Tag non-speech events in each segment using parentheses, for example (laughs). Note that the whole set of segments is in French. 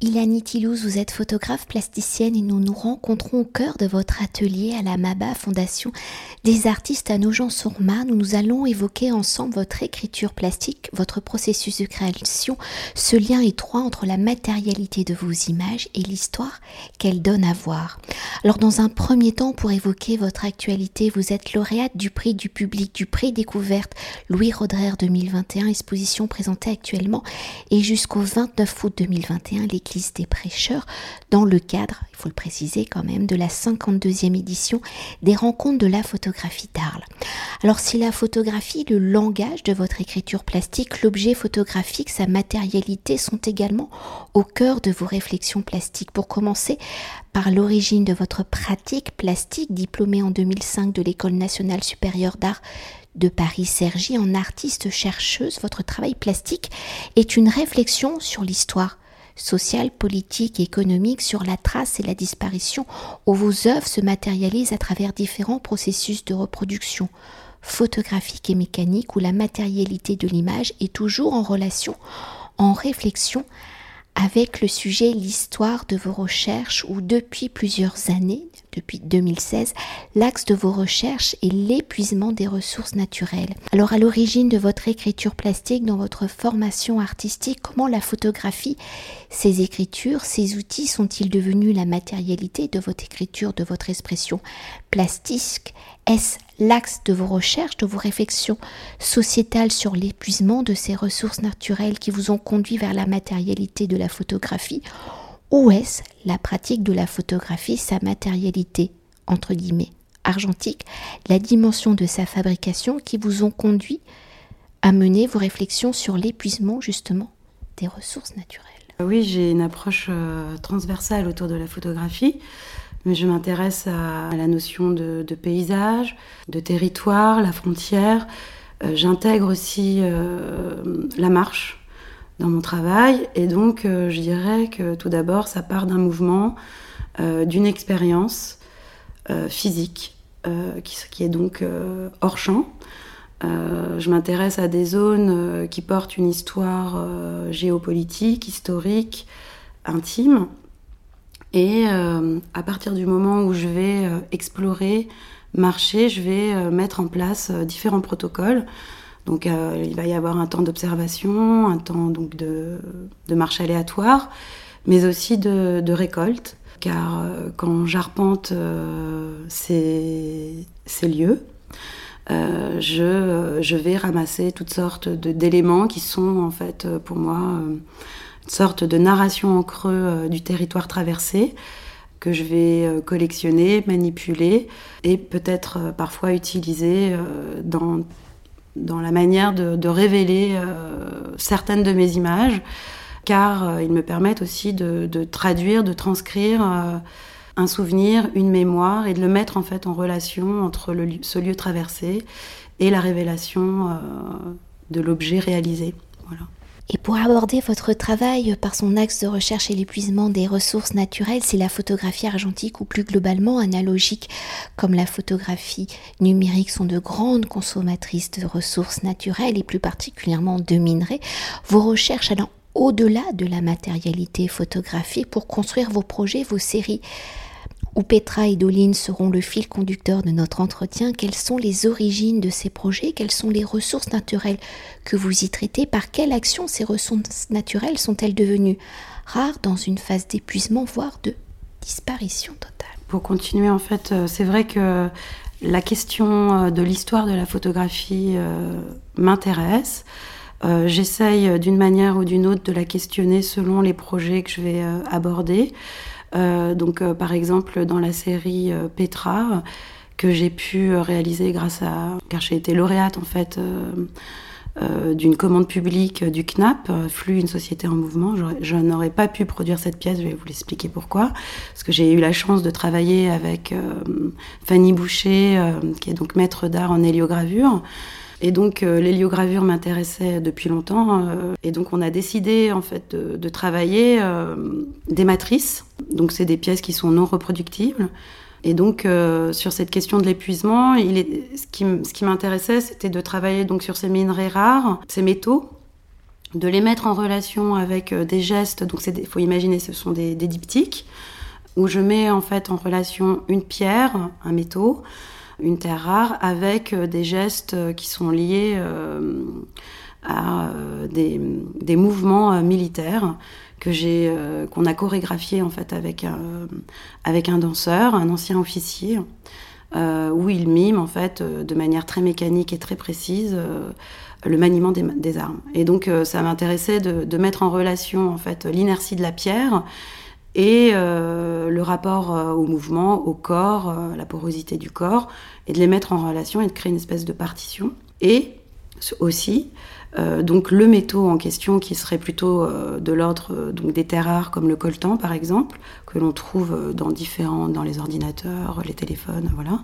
Ilani Tilouz, vous êtes photographe plasticienne et nous nous rencontrons au cœur de votre atelier à la MABA Fondation des artistes à Nogent-sur-Marne nous allons évoquer ensemble votre écriture plastique, votre processus de création, ce lien étroit entre la matérialité de vos images et l'histoire qu'elles donnent à voir. Alors dans un premier temps, pour évoquer votre actualité, vous êtes lauréate du prix du public, du prix découverte Louis Roderer 2021, exposition présentée actuellement et jusqu'au 29 août 2021, les des prêcheurs dans le cadre, il faut le préciser quand même, de la 52e édition des rencontres de la photographie d'Arles. Alors si la photographie, le langage de votre écriture plastique, l'objet photographique, sa matérialité sont également au cœur de vos réflexions plastiques. Pour commencer par l'origine de votre pratique plastique, diplômée en 2005 de l'École nationale supérieure d'art de Paris-Sergi en artiste chercheuse, votre travail plastique est une réflexion sur l'histoire sociale, politique et économique sur la trace et la disparition où vos œuvres se matérialisent à travers différents processus de reproduction photographique et mécanique où la matérialité de l'image est toujours en relation, en réflexion avec le sujet, l'histoire de vos recherches où depuis plusieurs années, depuis 2016, l'axe de vos recherches est l'épuisement des ressources naturelles. Alors à l'origine de votre écriture plastique, dans votre formation artistique, comment la photographie, ces écritures, ces outils sont-ils devenus la matérialité de votre écriture, de votre expression plastique? Est-ce l'axe de vos recherches, de vos réflexions sociétales sur l'épuisement de ces ressources naturelles qui vous ont conduit vers la matérialité de la photographie? Ou est-ce la pratique de la photographie, sa matérialité, entre guillemets, argentique, la dimension de sa fabrication qui vous ont conduit à mener vos réflexions sur l'épuisement justement des ressources naturelles? Oui, j'ai une approche euh, transversale autour de la photographie mais je m'intéresse à, la notion de, paysage, de territoire, la frontière. Euh, j'intègre aussi euh, la marche dans mon travail et donc euh, je dirais que tout d'abord ça part d'un mouvement, d'une expérience physique qui, qui, est donc hors champ. je m'intéresse à des zones qui portent une histoire géopolitique, historique, intime, et euh, à partir du moment où je vais euh, explorer, marcher, je vais euh, mettre en place différents protocoles. Donc il va y avoir un temps d'observation, un temps donc de, marche aléatoire, mais aussi de, récolte. Car quand j'arpente ces, ces, lieux, je, vais ramasser toutes sortes d'éléments qui sont en fait pour moi sorte de narration en creux euh, du territoire traversé que je vais euh, collectionner, manipuler et peut-être euh, parfois utiliser dans, dans la manière de, révéler certaines de mes images, car ils me permettent aussi de, traduire, de transcrire un souvenir, une mémoire et de le mettre en relation entre ce lieu traversé et la révélation de l'objet réalisé. Voilà. Et pour aborder votre travail par son axe de recherche et l'épuisement des ressources naturelles, c'est la photographie argentique ou plus globalement analogique, comme la photographie numérique sont de grandes consommatrices de ressources naturelles et plus particulièrement de minerais, vos recherches allant au-delà de la matérialité photographiée pour construire vos projets, vos séries où Petra et Doline seront le fil conducteur de notre entretien, quelles sont les origines de ces projets, quelles sont les ressources naturelles que vous y traitez, par quelle action ces ressources naturelles sont-elles devenues rares dans une phase d'épuisement, voire de disparition totale? Pour continuer, en fait, euh, c'est vrai que la question euh, de l'histoire de la photographie euh, m'intéresse. J'essaye d'une manière ou d'une autre de la questionner selon les projets que je vais aborder. Euh, donc, euh, par exemple, dans la série euh, Petra, que j'ai pu réaliser grâce à. car j'ai été lauréate en fait. d'une commande publique du CNAP, Flux, une société en mouvement. Je n'aurais pas pu produire cette pièce, je vais vous l'expliquer pourquoi. Parce que j'ai eu la chance de travailler avec Fanny Boucher, qui est donc maître d'art en héliogravure, et donc euh, l'héliogravure m'intéressait depuis longtemps. Euh, et donc on a décidé en fait de, travailler euh, des matrices. Donc c'est des pièces qui sont non reproductibles. Et donc sur cette question de l'épuisement, ce qui, m'intéressait, c'était de travailler donc sur ces minerais rares, ces métaux de les mettre en relation avec des gestes. Donc il faut imaginer, ce sont des, des diptyques où je mets en fait en relation une pierre, un métaux, une terre rare, avec euh, des gestes euh, qui sont liés euh, à des, des mouvements militaires que j'ai qu'on a chorégraphié en fait avec un, avec un danseur, un ancien officier, où il mime en fait de manière très mécanique et très précise le maniement des, des, armes. Et donc ça m'intéressait de, de, mettre en relation en fait l'inertie de la pierre et euh, le rapport euh, au mouvement, au corps, euh, la porosité du corps, et de les mettre en relation et de créer une espèce de partition. Et aussi, donc le métaux en question qui serait plutôt de l'ordre des terres rares comme le coltan par exemple, que l'on trouve dans différents, dans les ordinateurs, les téléphones, voilà,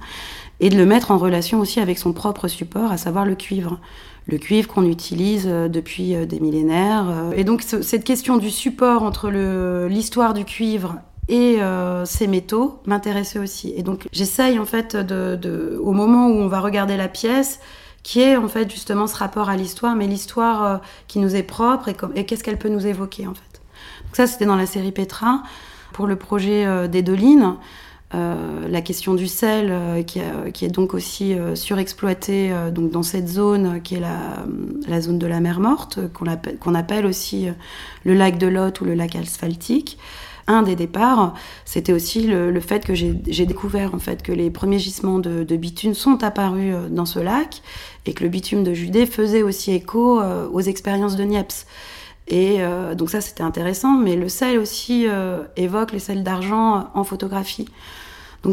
et de le mettre en relation aussi avec son propre support, à savoir le cuivre le cuivre qu'on utilise euh, depuis euh, des millénaires. Euh. Et donc cette question du support entre l'histoire du cuivre et ces métaux m'intéressait aussi. Et donc j'essaye en fait de, au moment où on va regarder la pièce, qui est en fait justement ce rapport à l'histoire, mais l'histoire qui nous est propre et, qu'est-ce qu'elle peut nous évoquer en fait. Donc ça c'était dans la série Petra. Pour le projet des Dolines, euh, la question du sel, euh, qui, est donc aussi euh, surexploité donc dans cette zone qui est la, zone de la mer morte, qu'on appelle, aussi le lac de Lot ou le lac asphaltique. Un des départs, c'était aussi le, fait que j'ai découvert en fait que les premiers gisements de, bitume sont apparus dans ce lac et que le bitume de Judée faisait aussi écho aux expériences de Niepce. Et donc ça, c'était intéressant, mais le sel aussi évoque les sels d'argent en photographie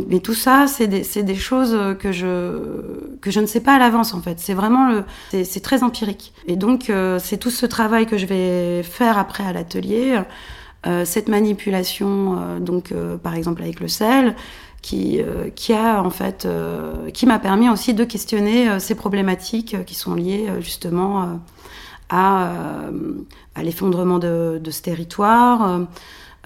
mais tout ça, c'est des, choses que je, que je ne sais pas à l'avance en fait. C'est vraiment le, c'est très empirique. Et donc euh, c'est tout ce travail que je vais faire après à l'atelier, euh, cette manipulation, euh, donc par exemple avec le sel, qui, qui a en fait, qui m'a permis aussi de questionner ces problématiques qui sont liées justement à, à l'effondrement de, de, ce territoire.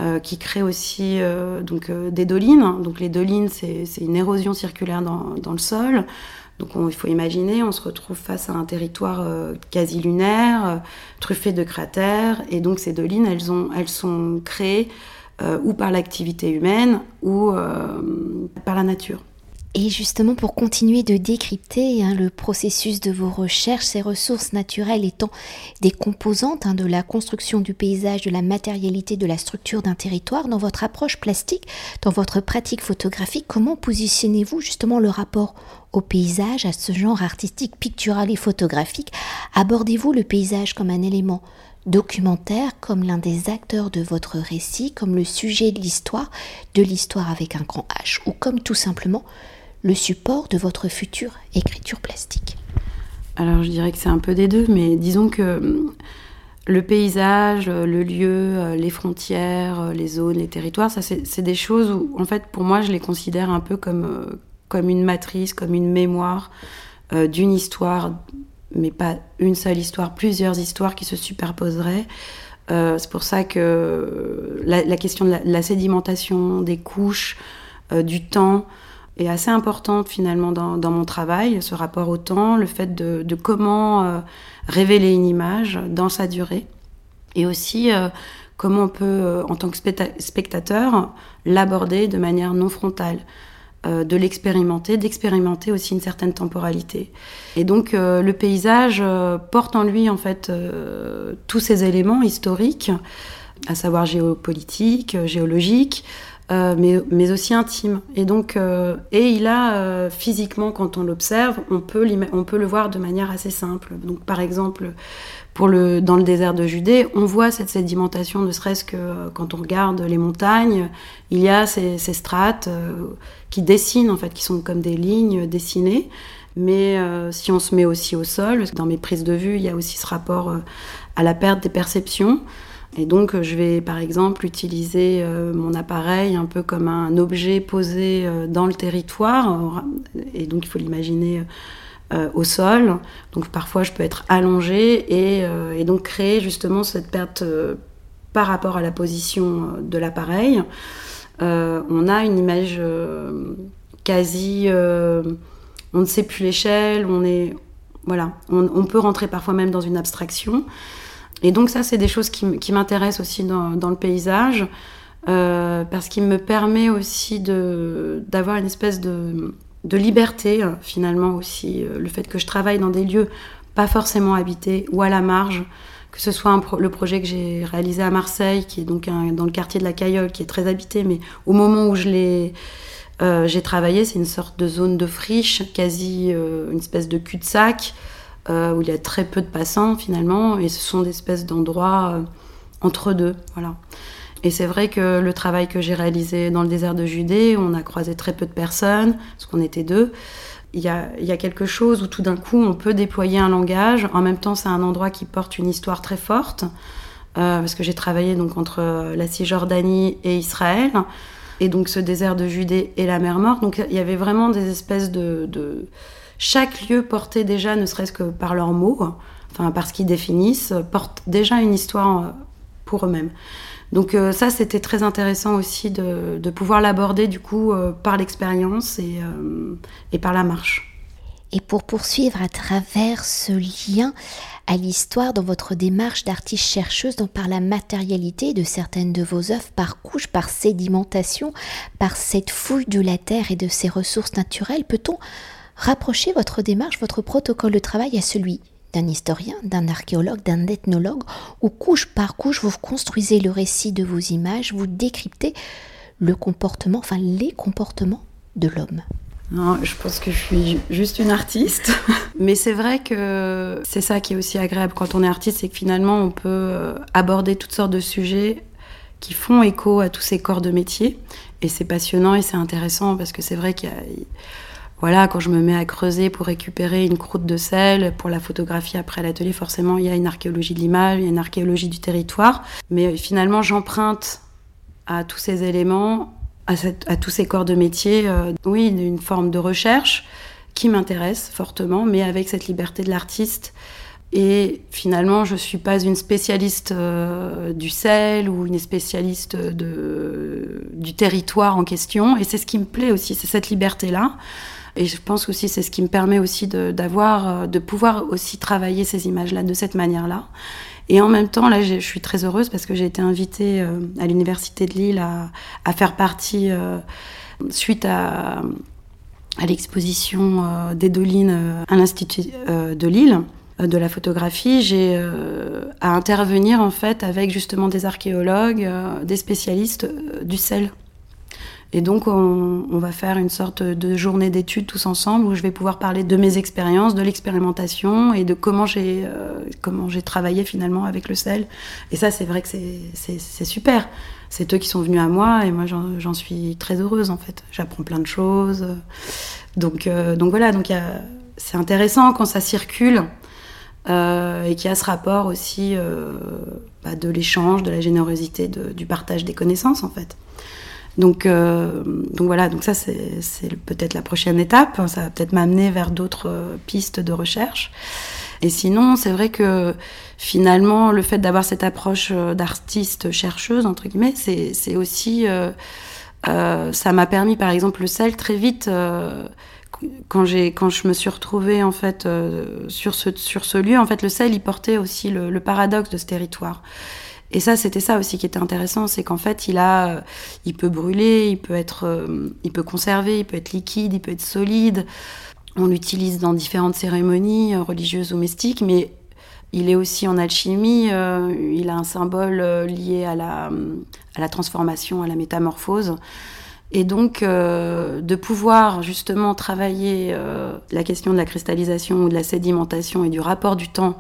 Euh, qui crée aussi euh, donc, euh, des dolines. Donc les dolines, c'est une érosion circulaire dans, dans le sol. Donc il faut imaginer, on se retrouve face à un territoire quasi lunaire, truffé de cratères, et donc ces dolines, elles, ont, elles sont créées ou par l'activité humaine ou par la nature. Et justement, pour continuer de décrypter hein, le processus de vos recherches, ces ressources naturelles étant des composantes hein, de la construction du paysage, de la matérialité, de la structure d'un territoire, dans votre approche plastique, dans votre pratique photographique, comment positionnez-vous justement le rapport au paysage, à ce genre artistique, pictural et photographique? Abordez-vous le paysage comme un élément documentaire, comme l'un des acteurs de votre récit, comme le sujet de l'histoire, de l'histoire avec un grand H, ou comme tout simplement le support de votre future écriture plastique Alors je dirais que c'est un peu des deux, mais disons que hum, le paysage, le lieu, euh, les frontières, euh, les zones, les territoires, ça c'est des choses où en fait pour moi je les considère un peu comme, euh, comme une matrice, comme une mémoire d'une histoire, mais pas une seule histoire, plusieurs histoires qui se superposeraient. c'est pour ça que la, question de la, sédimentation, des couches, du temps, est assez importante finalement dans, mon travail, ce rapport au temps, le fait de, de comment euh, révéler une image dans sa durée, et aussi euh, comment on peut, euh, en tant que spectateur, l'aborder de manière non frontale, de l'expérimenter, d'expérimenter aussi une certaine temporalité. Et donc le paysage porte en lui en fait tous ces éléments historiques, à savoir géopolitiques, géologiques, euh, mais, aussi intime. Et donc, euh, et il a euh, physiquement, quand on l'observe, on peut, on peut le voir de manière assez simple. Donc, par exemple, pour le, dans le désert de Judée, on voit cette sédimentation, ne serait-ce que quand on regarde les montagnes, il y a ces strates qui dessinent, en fait, qui sont comme des lignes dessinées. Mais si on se met aussi au sol, dans mes prises de vue, il y a aussi ce rapport à la perte des perceptions. Et donc, je vais par exemple utiliser euh, mon appareil un peu comme un objet posé euh, dans le territoire. Et donc, il faut l'imaginer euh, au sol. Donc, parfois, je peux être allongée et, donc créer justement cette perte par rapport à la position de l'appareil. on a une image quasi. on ne sait plus l'échelle, on est. Voilà, on peut rentrer parfois même dans une abstraction. Et donc ça, c'est des choses qui, m'intéressent aussi dans, le paysage, euh, parce qu'il me permet aussi d'avoir une espèce de, liberté, finalement aussi, le fait que je travaille dans des lieux pas forcément habités ou à la marge, que ce soit le projet que j'ai réalisé à Marseille, qui est donc dans le quartier de la Cayolle, qui est très habité, mais au moment où je l'ai euh, j'ai travaillé, c'est une sorte de zone de friche, quasi euh, une espèce de cul-de-sac, euh, où il y a très peu de passants finalement, et ce sont des espèces d'endroits entre deux. Voilà. Et c'est vrai que le travail que j'ai réalisé dans le désert de Judée, on a croisé très peu de personnes, parce qu'on était deux. Il y, a, quelque chose où tout d'un coup on peut déployer un langage. En même temps, c'est un endroit qui porte une histoire très forte, parce que j'ai travaillé donc entre la Cisjordanie et Israël et donc ce désert de Judée et la mer Morte. Donc il y avait vraiment des espèces de, Chaque lieu portait déjà, ne serait-ce que par leurs mots, enfin par ce qu'ils définissent, porte déjà une histoire euh, pour eux-mêmes. Donc euh, ça, c'était très intéressant aussi de, pouvoir l'aborder du coup euh, par l'expérience et, et par la marche. Et pour poursuivre à travers ce lien à l'histoire dans votre démarche d'artiste chercheuse, donc par la matérialité de certaines de vos œuvres, par couche, par sédimentation, par cette fouille de la terre et de ses ressources naturelles, peut-on rapprocher votre démarche, votre protocole de travail à celui d'un historien, d'un archéologue, d'un ethnologue, où couche par couche vous construisez le récit de vos images, vous décryptez le comportement, enfin les comportements de l'homme. Non, je pense que je suis juste une artiste. (laughs) Mais c'est vrai que c'est ça qui est aussi agréable quand on est artiste, c'est que finalement on peut euh, aborder toutes sortes de sujets qui font écho à tous ces corps de métier. Et c'est passionnant et c'est intéressant parce que c'est vrai qu'il y a. Voilà, quand je me mets à creuser pour récupérer une croûte de sel pour la photographie après l'atelier, forcément il y a une archéologie de l'image, il y a une archéologie du territoire. Mais finalement j'emprunte à tous ces éléments à, tous ces corps de métier, euh, oui, une forme de recherche qui m'intéresse fortement, mais avec cette liberté de l'artiste. Et finalement, je ne suis pas une spécialiste euh, du sel ou une spécialiste du territoire en question. Et c'est ce qui me plaît aussi, c'est cette liberté-là. Et je pense aussi c'est ce qui me permet aussi euh, de pouvoir aussi travailler ces images-là de cette manière-là. Et en même temps, là, je suis très heureuse parce que j'ai été invitée euh, à l'Université de Lille à, faire partie, euh, suite à, l'exposition des Dolines à l'Institut de Lille de la photographie, j'ai à intervenir en fait avec justement des archéologues, des spécialistes du sel. Et donc, on, va faire une sorte de journée d'études tous ensemble où je vais pouvoir parler de mes expériences, de l'expérimentation et de comment j'ai euh, travaillé finalement avec le sel. Et ça, c'est vrai que c'est super. C'est eux qui sont venus à moi et moi, j'en suis très heureuse en fait. J'apprends plein de choses. Donc, euh, donc voilà, donc c'est intéressant quand ça circule. Euh, et qu'il y a ce rapport aussi bah, de l'échange, de la générosité, du partage des connaissances en fait. Donc, euh, donc voilà, donc ça c'est peut-être la prochaine étape. Ça va peut-être m'amener vers d'autres euh, pistes de recherche. Et sinon, c'est vrai que finalement, le fait d'avoir cette approche euh, d'artiste chercheuse entre guillemets, c'est aussi ça m'a permis, par exemple, le sel très vite. quand quand je me suis retrouvée en fait sur ce sur ce lieu en fait le sel il portait aussi le paradoxe de ce territoire et ça, c'était ça aussi qui était intéressant, c'est qu'en fait, il a, il peut brûler, il peut être, euh, il peut conserver, il peut être liquide, il peut être solide. On l'utilise dans différentes cérémonies euh, religieuses ou mystiques, mais il est aussi en alchimie. Euh, il a un symbole lié à la, à la transformation, à la métamorphose. Et donc, de pouvoir justement travailler la question de la cristallisation ou de la sédimentation et du rapport du temps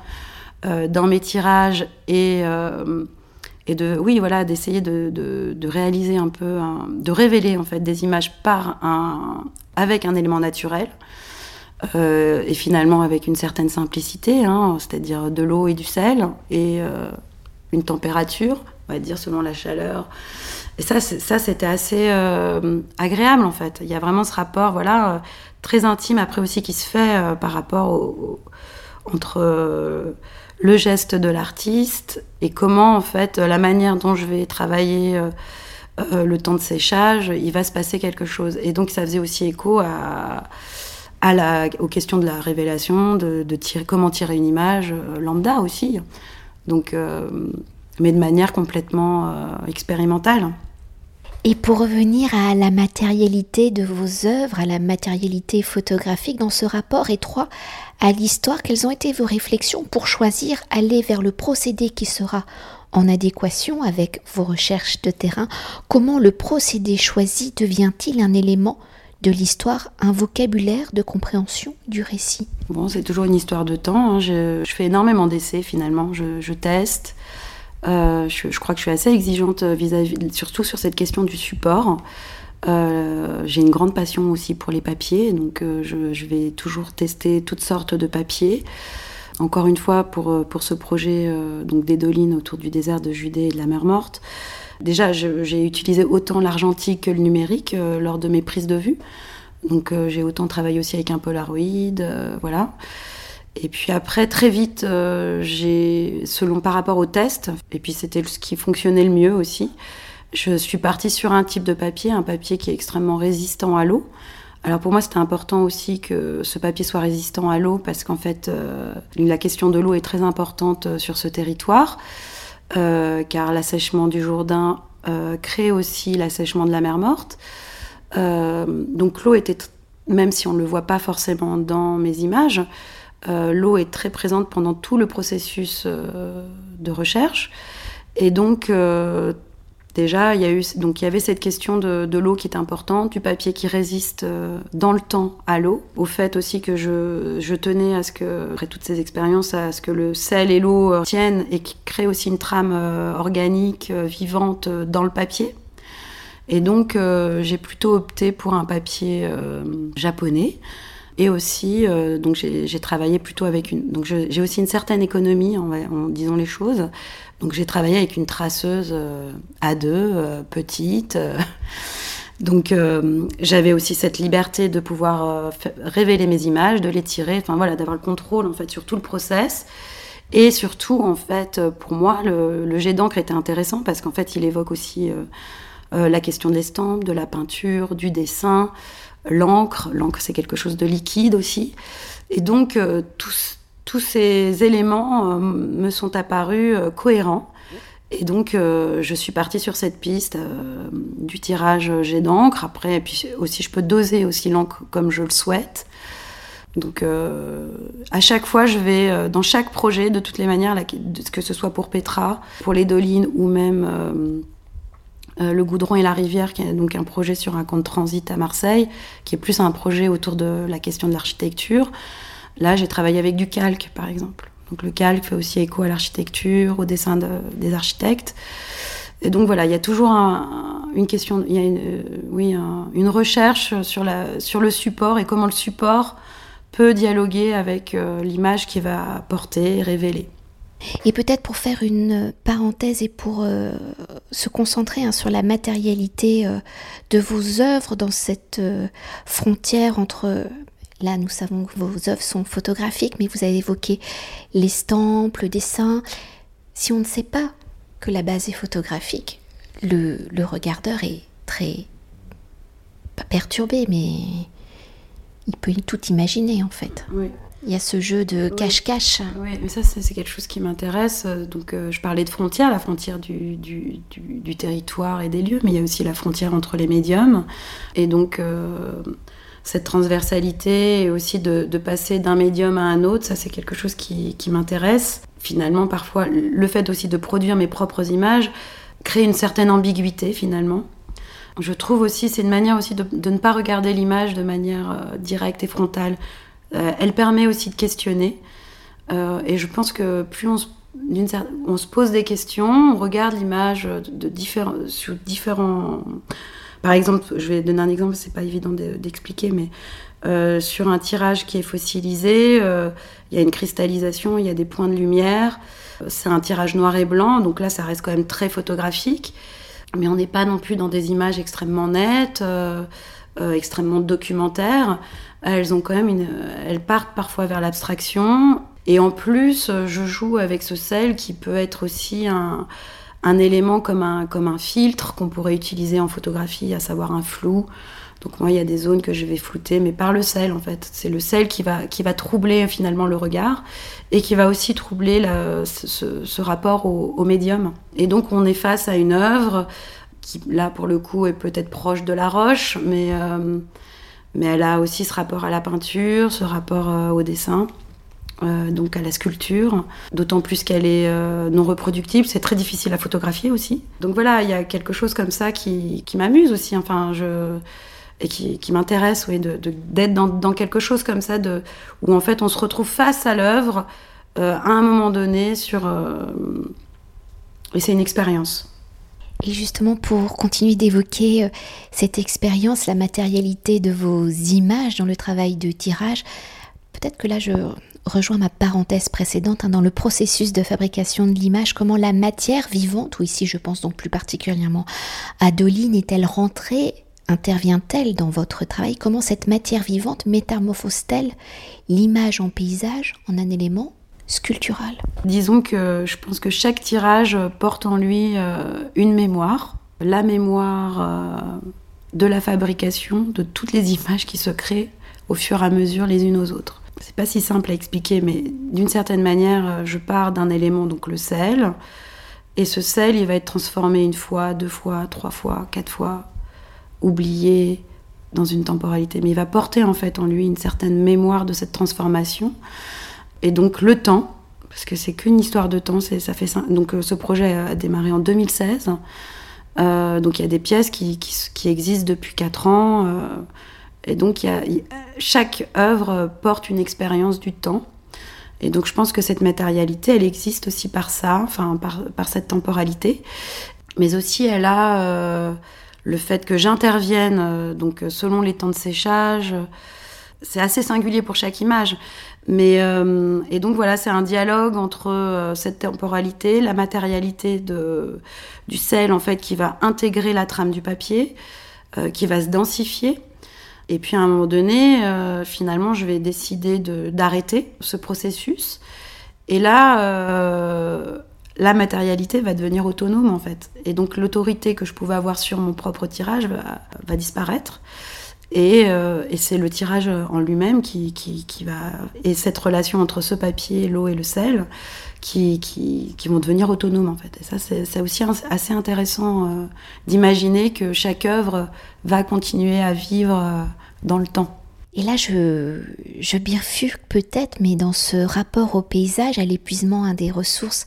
dans mes tirages et et de oui voilà d'essayer de, de, réaliser un peu de révéler en fait des images par un avec un élément naturel euh, et finalement avec une certaine simplicité hein, c'est-à-dire de l'eau et du sel et euh, une température on va dire selon la chaleur. Et ça ça c'était assez euh, agréable en fait. Il y a vraiment ce rapport voilà très intime après aussi qui se fait par rapport au, entre le geste de l'artiste et comment en fait la manière dont je vais travailler euh, euh, le temps de séchage, il va se passer quelque chose. Et donc ça faisait aussi écho aux questions de la révélation, de, tirer, comment tirer une image euh, lambda aussi. Donc, mais de manière complètement expérimentale. Et pour revenir à la matérialité de vos œuvres, à la matérialité photographique dans ce rapport étroit à l'histoire, quelles ont été vos réflexions pour choisir aller vers le procédé qui sera en adéquation avec vos recherches de terrain? Comment le procédé choisi devient-il un élément de l'histoire, un vocabulaire de compréhension du récit? Bon, c'est toujours une histoire de temps. Hein. Je, fais énormément d'essais finalement. je teste. Euh, je, crois que je suis assez exigeante vis-à-vis, surtout sur cette question du support. Euh, j'ai une grande passion aussi pour les papiers, donc euh, je, vais toujours tester toutes sortes de papiers. Encore une fois, pour, pour ce projet donc des dolines autour du désert de Judée et de la mer Morte, déjà j'ai utilisé autant l'argentique que le numérique lors de mes prises de vue. Donc j'ai autant travaillé aussi avec un Polaroid, voilà. Et puis après, très vite, euh, j'ai, selon par rapport au test, et puis c'était ce qui fonctionnait le mieux aussi, je suis partie sur un type de papier, un papier qui est extrêmement résistant à l'eau. Alors pour moi, c'était important aussi que ce papier soit résistant à l'eau parce qu'en fait, euh, la question de l'eau est très importante euh, sur ce territoire, car l'assèchement du Jourdain crée aussi l'assèchement de la mer morte. donc l'eau était, même si on ne le voit pas forcément dans mes images, euh, l'eau est très présente pendant tout le processus euh, de recherche. Et donc, euh, déjà, il y, a eu, donc, il y avait cette question de, l'eau qui est importante, du papier qui résiste dans le temps à l'eau, au fait aussi que je, tenais à ce que, après toutes ces expériences, à ce que le sel et l'eau tiennent et qui créent aussi une trame organique, vivante dans le papier. Et donc, j'ai plutôt opté pour un papier japonais. Et aussi, euh, donc j'ai travaillé plutôt avec une. Donc j'ai aussi une certaine économie, en, disant les choses. Donc j'ai travaillé avec une traceuse euh, à deux, euh, petite. donc j'avais aussi cette liberté de pouvoir révéler mes images, de les tirer, enfin voilà, d'avoir le contrôle en fait sur tout le process. Et surtout, en fait, pour moi, le, le jet d'encre était intéressant parce qu'en fait, il évoque aussi la question de l'estampe, de la peinture, du dessin l'encre. L'encre, c'est quelque chose de liquide aussi. Et donc, euh, tous, tous, ces éléments euh, me sont apparus euh, cohérents. Et donc, je suis partie sur cette piste du tirage jet d'encre. Après, et puis aussi, je peux doser aussi l'encre comme je le souhaite. Donc, à chaque fois, je vais, dans chaque projet, de toutes les manières, que ce soit pour Petra, pour les Dolines ou même euh, le Goudron et la Rivière, qui est donc un projet sur un camp de transit à Marseille, qui est plus un projet autour de la question de l'architecture. Là, j'ai travaillé avec du calque, par exemple. Donc le calque fait aussi écho à l'architecture, au dessin des architectes. Et donc voilà, il y a toujours une question, il y a une, euh, oui, une recherche sur, la, sur le support et comment le support peut dialoguer avec euh, l'image qui va porter, révéler. Et peut-être pour faire une parenthèse et pour euh, se concentrer hein, sur la matérialité euh, de vos œuvres dans cette euh, frontière entre... Là, nous savons que vos œuvres sont photographiques, mais vous avez évoqué l'estampe, le dessin. Si on ne sait pas que la base est photographique, le, le regardeur est très... pas perturbé, mais il peut tout imaginer en fait. Oui. Il y a ce jeu de cache-cache. Oui, mais ça, c'est quelque chose qui m'intéresse. Donc, euh, je parlais de frontières, la frontière du, du, du, territoire et des lieux, mais il y a aussi la frontière entre les médiums. Et donc, euh, cette transversalité et aussi de, de passer d'un médium à un autre, ça, c'est quelque chose qui, qui m'intéresse. Finalement, parfois, le fait aussi de produire mes propres images crée une certaine ambiguïté, finalement. Je trouve aussi, c'est une manière aussi de, de ne pas regarder l'image de manière euh, directe et frontale. Euh, elle permet aussi de questionner. Euh, et je pense que plus on se, pose des questions, on regarde l'image de différents, sur différents. Par exemple, je vais donner un exemple, c'est pas évident d'expliquer, mais euh, sur un tirage qui est fossilisé, il y a une cristallisation, il y a des points de lumière. C'est un tirage noir et blanc, donc là, ça reste quand même très photographique. Mais on n'est pas non plus dans des images extrêmement nettes, extrêmement documentaires elles ont quand même une, elles partent parfois vers l'abstraction. Et en plus, je joue avec ce sel qui peut être aussi un, un élément comme un, comme un filtre qu'on pourrait utiliser en photographie, à savoir un flou. Donc moi, il y a des zones que je vais flouter, mais par le sel, en fait. C'est le sel qui va, qui va troubler finalement le regard et qui va aussi troubler ce, rapport au, médium. Et donc, on est face à une œuvre qui, là, pour le coup, est peut-être proche de la roche, mais, euh, mais elle a aussi ce rapport à la peinture, ce rapport euh, au dessin. Euh, donc à la sculpture, d'autant plus qu'elle est non reproductible, c'est très difficile à photographier aussi. Donc voilà, il y a quelque chose comme ça qui, qui m'amuse aussi, enfin je et qui, m'intéresse, oui, d'être dans, dans, quelque chose comme ça, où en fait on se retrouve face à l'œuvre à un moment donné sur et c'est une expérience. Et justement, pour continuer d'évoquer cette expérience, la matérialité de vos images dans le travail de tirage, peut-être que là je rejoins ma parenthèse précédente hein, dans le processus de fabrication de l'image, comment la matière vivante, ou ici je pense donc plus particulièrement à Doline, est-elle rentrée Intervient-elle dans votre travail? Comment cette matière vivante métamorphose-t-elle l'image en paysage en un élément Disons que je pense que chaque tirage porte en lui euh, une mémoire, la mémoire euh, de la fabrication de toutes les images qui se créent au fur et à mesure les unes aux autres. C'est pas si simple à expliquer, mais d'une certaine manière, euh, je pars d'un élément, donc le sel, et ce sel, il va être transformé une fois, deux fois, trois fois, quatre fois, oublié dans une temporalité. Mais il va porter en fait en lui une certaine mémoire de cette transformation. Et donc le temps, parce que c'est qu'une histoire de temps, ça fait donc euh, ce projet a démarré en 2016. Euh, donc il y a des pièces qui, existent depuis quatre ans. Et donc, chaque œuvre porte une expérience du temps. Et donc, je pense que cette matérialité, elle existe aussi par ça, enfin, par, cette temporalité. Mais aussi, elle a euh, le fait que j'intervienne, euh, donc selon les temps de séchage. C'est assez singulier pour chaque image. Mais, euh, et donc, voilà, c'est un dialogue entre cette temporalité, la matérialité de, du sel, en fait, qui va intégrer la trame du papier, qui va se densifier et puis à un moment donné, euh, finalement, je vais décider d'arrêter ce processus. Et là, euh, la matérialité va devenir autonome en fait. Et donc l'autorité que je pouvais avoir sur mon propre tirage va disparaître. Et, euh, et c'est le tirage en lui-même qui, va. Et cette relation entre ce papier, l'eau et le sel qui, vont devenir autonomes en fait. Et ça, c'est aussi assez intéressant d'imaginer que chaque œuvre va continuer à vivre dans le temps. Et là, je, je bifurque peut-être, mais dans ce rapport au paysage, à l'épuisement des ressources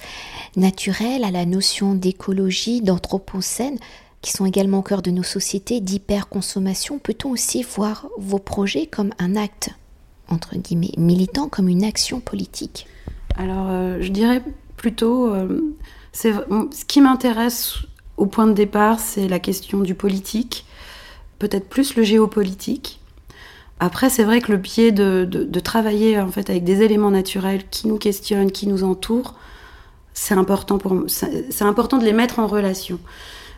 naturelles, à la notion d'écologie, d'anthropocène, qui sont également au cœur de nos sociétés, d'hyperconsommation, peut-on aussi voir vos projets comme un acte, entre guillemets, militant, comme une action politique? Alors, euh, je dirais plutôt, euh, ce qui m'intéresse au point de départ, c'est la question du politique, peut-être plus le géopolitique après, c'est vrai que le pied de, travailler en fait avec des éléments naturels qui nous questionnent, qui nous entourent, c'est important important de les mettre en relation.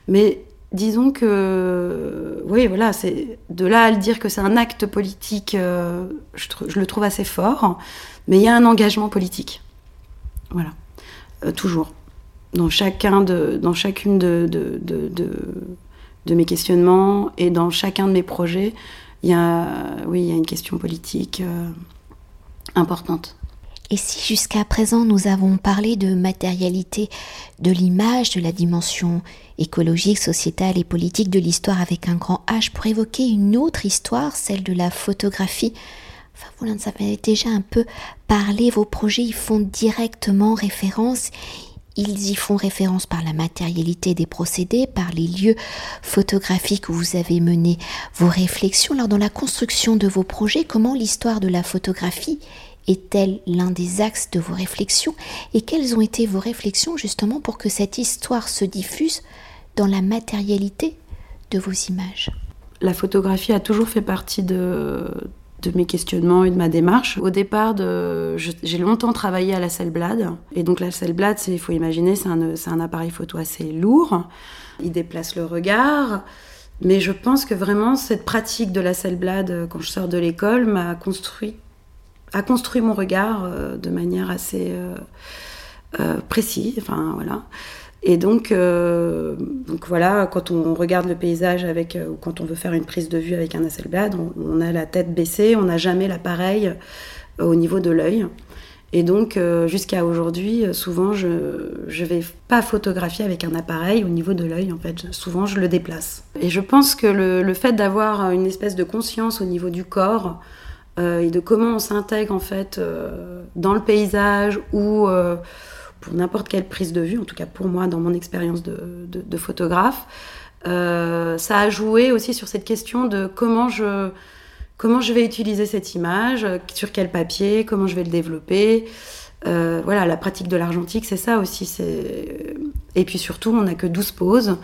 Mais disons que oui, voilà, c'est de là à le dire que c'est un acte politique, euh, je, le trouve assez fort. Mais il y a un engagement politique, voilà, euh, toujours dans chacun de chacune de, mes questionnements et dans chacun de mes projets il y a, oui, il y a une question politique euh, importante. Et si jusqu'à présent nous avons parlé de matérialité de l'image, de la dimension écologique, sociétale et politique de l'histoire avec un grand H, pour évoquer une autre histoire, celle de la photographie, enfin vous en avez déjà un peu parlé, vos projets y font directement référence, ils y font référence par la matérialité des procédés, par les lieux photographiques où vous avez mené vos réflexions. Alors dans la construction de vos projets, comment l'histoire de la photographie est-elle l'un des axes de vos réflexions et quelles ont été vos réflexions justement pour que cette histoire se diffuse dans la matérialité de vos images? La photographie a toujours fait partie de, de mes questionnements et de ma démarche. Au départ, j'ai longtemps travaillé à la Sellblad. Et donc la Sellblad, il faut imaginer, c'est un, un, appareil photo assez lourd. Il déplace le regard. Mais je pense que vraiment, cette pratique de la Sellblad, quand je sors de l'école, m'a construit, a construit mon regard euh, de manière assez euh, euh, précise. Enfin, voilà. Et donc, donc voilà, quand on regarde le paysage avec, ou quand on veut faire une prise de vue avec un Hasselblad, on, on a la tête baissée, on n'a jamais l'appareil au niveau de l'œil. Et donc, jusqu'à aujourd'hui, souvent, je ne vais pas photographier avec un appareil au niveau de l'œil, en fait. Souvent, je le déplace. Et je pense que le, fait d'avoir une espèce de conscience au niveau du corps euh, et de comment on s'intègre, en fait, dans le paysage ou pour n'importe quelle prise de vue, en tout cas pour moi, dans mon expérience de, photographe, ça a joué aussi sur cette question de comment je comment je vais utiliser cette image, sur quel papier, comment je vais le développer. Euh, voilà, la pratique de l'argentique, c'est ça aussi. Et puis surtout, on n'a que 12 poses.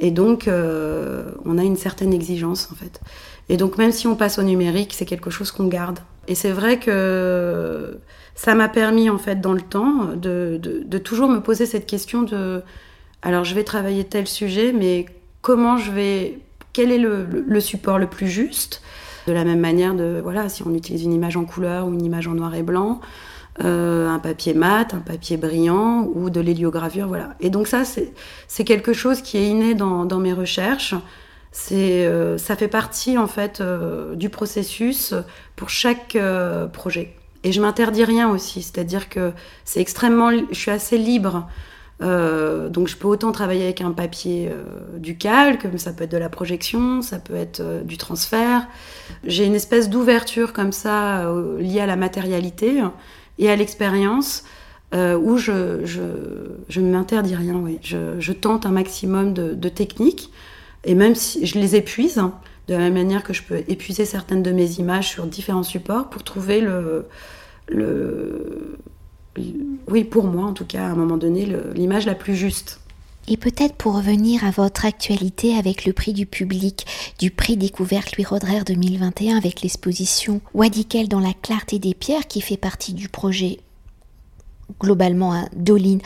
Et donc, euh, on a une certaine exigence, en fait. Et donc, même si on passe au numérique, c'est quelque chose qu'on garde. Et c'est vrai que ça m'a permis, en fait, dans le temps, de, toujours me poser cette question de... Alors, je vais travailler tel sujet, mais comment je vais... Quel est le support le plus juste? De la même manière, de, voilà, si on utilise une image en couleur ou une image en noir et blanc, euh, un papier mat, un papier brillant ou de l'héliogravure, voilà. Et donc ça, c'est quelque chose qui est inné dans, mes recherches. Euh, ça fait partie en fait euh, du processus pour chaque projet. Et je m'interdis rien aussi, c'est-à-dire que c'est extrêmement, je suis assez libre euh, donc je peux autant travailler avec un papier euh, du calque, ça peut être de la projection, ça peut être euh, du transfert. J'ai une espèce d'ouverture comme ça liée à la matérialité et à l'expérience où je, je, ne m'interdis rien. Oui. Je, tente un maximum de, techniques et même si je les épuise, hein, de la même manière que je peux épuiser certaines de mes images sur différents supports pour trouver le, le oui, pour moi en tout cas, à un moment donné, l'image la plus juste. Et peut-être pour revenir à votre actualité avec le prix du public du prix découverte Louis Roderer 2021 avec l'exposition Wadikel dans la clarté des pierres qui fait partie du projet globalement à Doline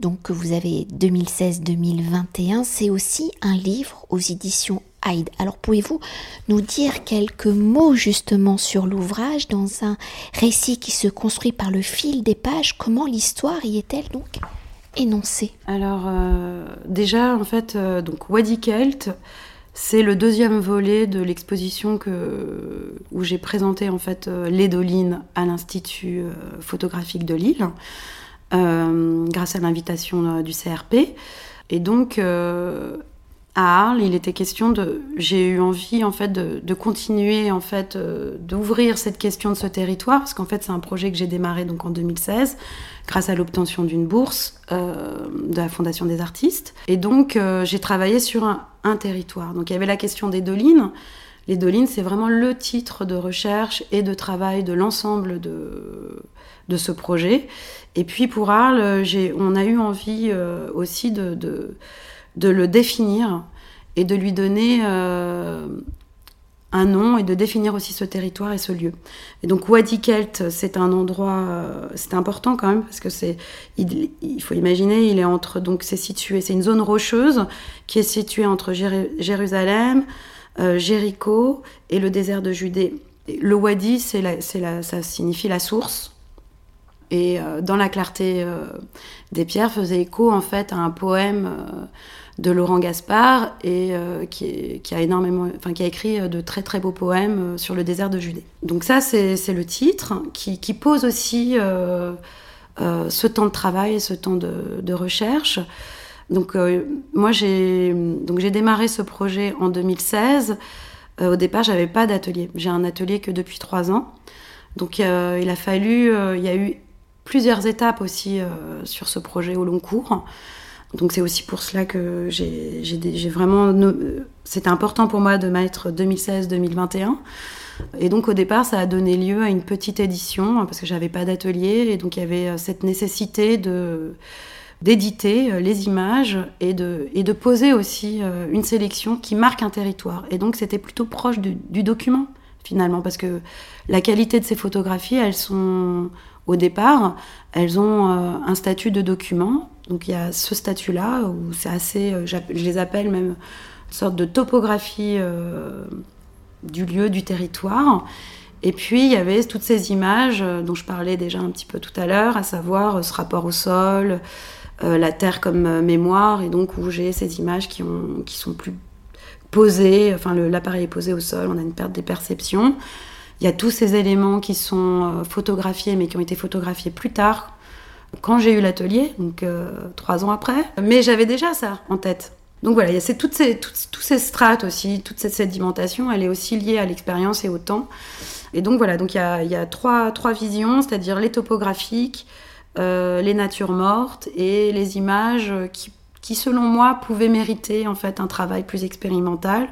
donc que vous avez 2016-2021, c'est aussi un livre aux éditions Hyde. Alors pouvez-vous nous dire quelques mots justement sur l'ouvrage dans un récit qui se construit par le fil des pages? Comment l'histoire y est-elle donc énoncée? Alors euh, déjà en fait euh, donc Wadi Kelt c'est le deuxième volet de l'exposition où j'ai présenté en fait euh, les dolines à l'Institut photographique de Lille. Euh, grâce à l'invitation euh, du CRP. Et donc, euh, à Arles, il était question de. J'ai eu envie en fait de, continuer en fait d'ouvrir cette question de ce territoire parce qu'en fait c'est un projet que j'ai démarré donc en 2016 grâce à l'obtention d'une bourse de la Fondation des artistes. Et donc j'ai travaillé sur un, un, territoire. Donc il y avait la question des dolines. Les dolines, c'est vraiment le titre de recherche et de travail de l'ensemble de, de ce projet. Et puis pour Arles, on a eu envie euh, aussi de, le définir et de lui donner euh, un nom et de définir aussi ce territoire et ce lieu. Et donc Wadi Kelt, c'est un endroit, euh, c'est important quand même parce que c'est, il, faut imaginer, il est entre, donc c'est situé, c'est une zone rocheuse qui est située entre Jérusalem, Jéricho et le désert de Judée. Le Wadi, c'est ça signifie la source. Et euh, dans la clarté euh, des pierres faisait écho en fait à un poème euh, de Laurent Gaspard et qui, a énormément, enfin qui a écrit de très très beaux poèmes sur le désert de Judée. Donc ça c'est le titre qui, pose aussi ce temps de travail ce temps de, de recherche. Donc moi j'ai donc j'ai démarré ce projet en 2016. au départ j'avais pas d'atelier. J'ai un atelier que depuis trois ans. Donc il a fallu, il y a eu plusieurs étapes aussi euh, sur ce projet au long cours. Donc c'est aussi pour cela que j'ai vraiment... C'était important pour moi de mettre 2016-2021. Et donc au départ, ça a donné lieu à une petite édition, parce que j'avais pas d'atelier, et donc il y avait euh, cette nécessité d'éditer euh, les images et de, et de poser aussi une sélection qui marque un territoire. Et donc c'était plutôt proche du, document finalement, parce que la qualité de ces photographies, elles sont au départ, elles ont euh, un statut de document. Donc il y a ce statut-là où c'est assez, euh, je les appelle même une sorte de topographie euh, du lieu, du territoire. Et puis il y avait toutes ces images dont je parlais déjà un petit peu tout à l'heure, à savoir ce rapport au sol, la terre comme mémoire, et donc où j'ai ces images qui, ont, qui sont plus posées, enfin l'appareil est posé au sol, on a une perte des perceptions. Il y a tous ces éléments qui sont photographiés, mais qui ont été photographiés plus tard, quand j'ai eu l'atelier, donc trois ans après. Mais j'avais déjà ça en tête. Donc voilà, il y a toutes ces, tous ces strates aussi, toute cette sédimentation, elle est aussi liée à l'expérience et au temps. Et donc voilà, donc il y a, y a trois, trois, visions, c'est-à-dire les topographiques, euh, les natures mortes et les images qui, qui, selon moi, pouvaient mériter en fait un travail plus expérimental,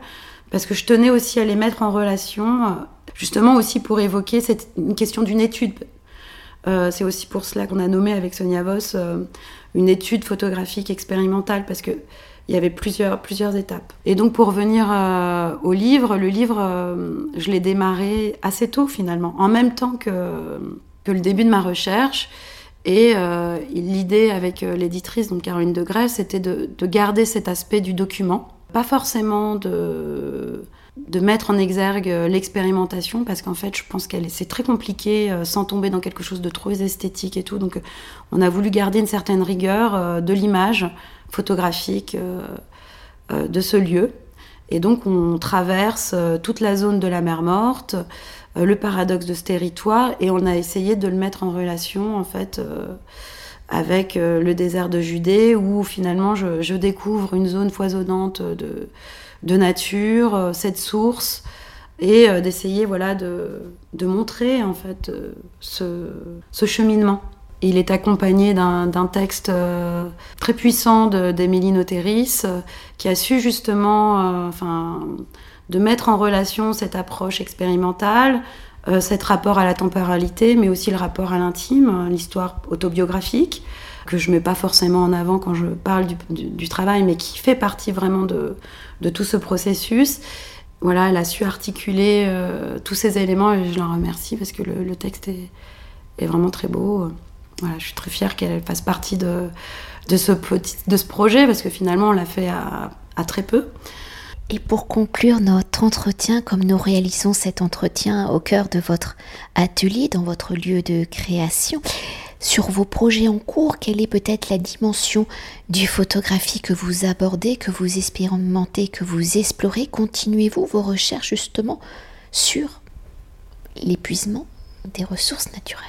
parce que je tenais aussi à les mettre en relation, euh, justement aussi pour évoquer cette une question d'une étude. Euh, c'est aussi pour cela qu'on a nommé avec Sonia Voss euh, une étude photographique expérimentale, parce que il y avait plusieurs, plusieurs étapes. Et donc pour revenir euh, au livre, le livre, je l'ai démarré assez tôt finalement, en même temps que, que le début de ma recherche. Et l'idée avec l'éditrice, donc Caroline de Grève, c'était de, de, garder cet aspect du document. Pas forcément de, de mettre en exergue l'expérimentation, parce qu'en fait, je pense qu'elle c'est très compliqué sans tomber dans quelque chose de trop esthétique et tout. Donc on a voulu garder une certaine rigueur de l'image photographique euh, euh, de ce lieu. Et donc on traverse euh, toute la zone de la mer Morte, le paradoxe de ce territoire, et on a essayé de le mettre en relation en fait avec le désert de Judée, où finalement je, découvre une zone foisonnante de, de nature, cette source, et d'essayer voilà de, de, montrer en fait ce, ce cheminement. Il est accompagné d'un texte euh, très puissant d'Émilie Noteris, euh, qui a su justement euh, enfin, de mettre en relation cette approche expérimentale, cet rapport à la temporalité, mais aussi le rapport à l'intime, l'histoire autobiographique, que je ne mets pas forcément en avant quand je parle du, travail, mais qui fait partie vraiment de, de, tout ce processus. Voilà, elle a su articuler tous ces éléments et je l'en remercie parce que le, texte est, vraiment très beau je suis très fière qu'elle fasse partie de, ce petit, de ce projet parce que finalement on l'a fait à, très peu. Et pour conclure notre entretien, comme nous réalisons cet entretien au cœur de votre atelier, dans votre lieu de création, sur vos projets en cours, quelle est peut-être la dimension du photographie que vous abordez, que vous expérimentez, que vous explorez? Continuez-vous vos recherches justement sur l'épuisement des ressources naturelles?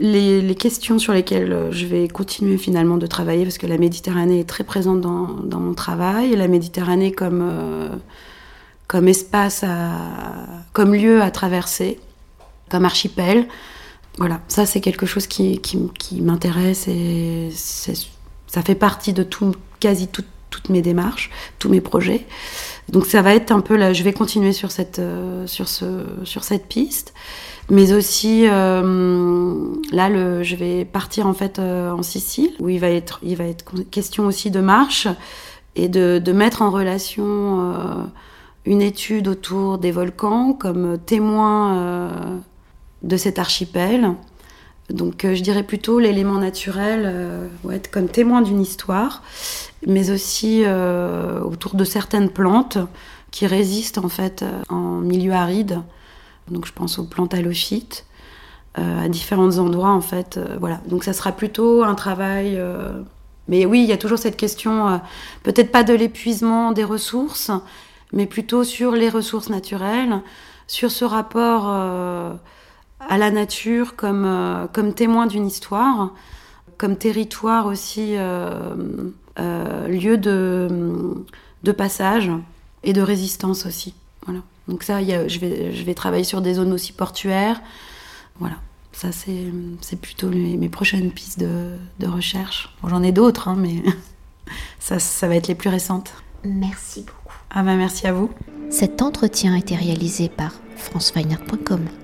Les, questions sur lesquelles euh, je vais continuer finalement de travailler, parce que la Méditerranée est très présente dans, mon travail, la Méditerranée comme, euh, comme espace, comme lieu à traverser, comme archipel. Voilà, ça c'est quelque chose qui, qui, m'intéresse et ça fait partie de tout, quasi toutes mes démarches, tous mes projets. Donc ça va être un peu là, je vais continuer sur cette, euh, sur ce, sur cette piste mais aussi euh, là je vais partir en fait euh, en Sicile où il va être il va être question aussi de marche et de, de mettre en relation une étude autour des volcans comme témoin de cet archipel donc je dirais plutôt l'élément naturel être comme témoin d'une histoire mais aussi autour de certaines plantes qui résistent en fait en milieu aride donc je pense aux plantes halophytes, euh, à différents endroits en fait. Euh, voilà. Donc ça sera plutôt un travail. Euh, mais oui, il y a toujours cette question, peut-être pas de l'épuisement des ressources, mais plutôt sur les ressources naturelles, sur ce rapport à la nature comme, comme témoin d'une histoire, comme territoire aussi, lieu de, de passage et de résistance aussi. Voilà. Donc ça, je, vais, je vais travailler sur des zones aussi portuaires. Voilà, ça c'est plutôt mes prochaines pistes de, de recherche. J'en ai d'autres, hein, mais (laughs) ça, ça va être les plus récentes. Merci beaucoup. Ah ben merci à vous. Cet entretien a été réalisé par franceweiner.com.